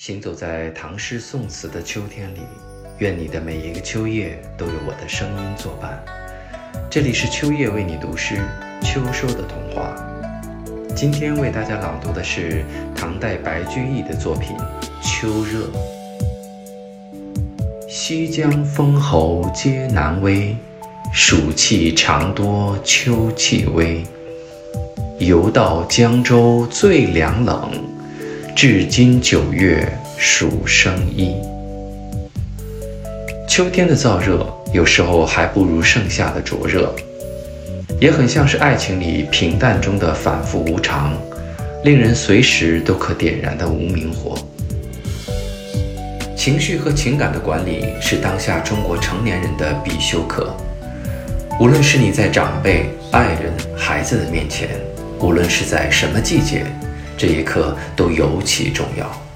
行走在唐诗宋词的秋天里，愿你的每一个秋夜都有我的声音作伴。这里是秋叶为你读诗，秋收的童话。今天为大家朗读的是唐代白居易的作品《秋热》。西江封侯皆南威，暑气常多秋气微。游到江州最凉冷，至今九月暑生衣。秋天的燥热，有时候还不如盛夏的灼热，也很像是爱情里平淡中的反复无常，令人随时都可点燃的无名火。情绪和情感的管理是当下中国成年人的必修课，无论是你在长辈、爱人、孩子的面前。无论是在什么季节，这一刻都尤其重要。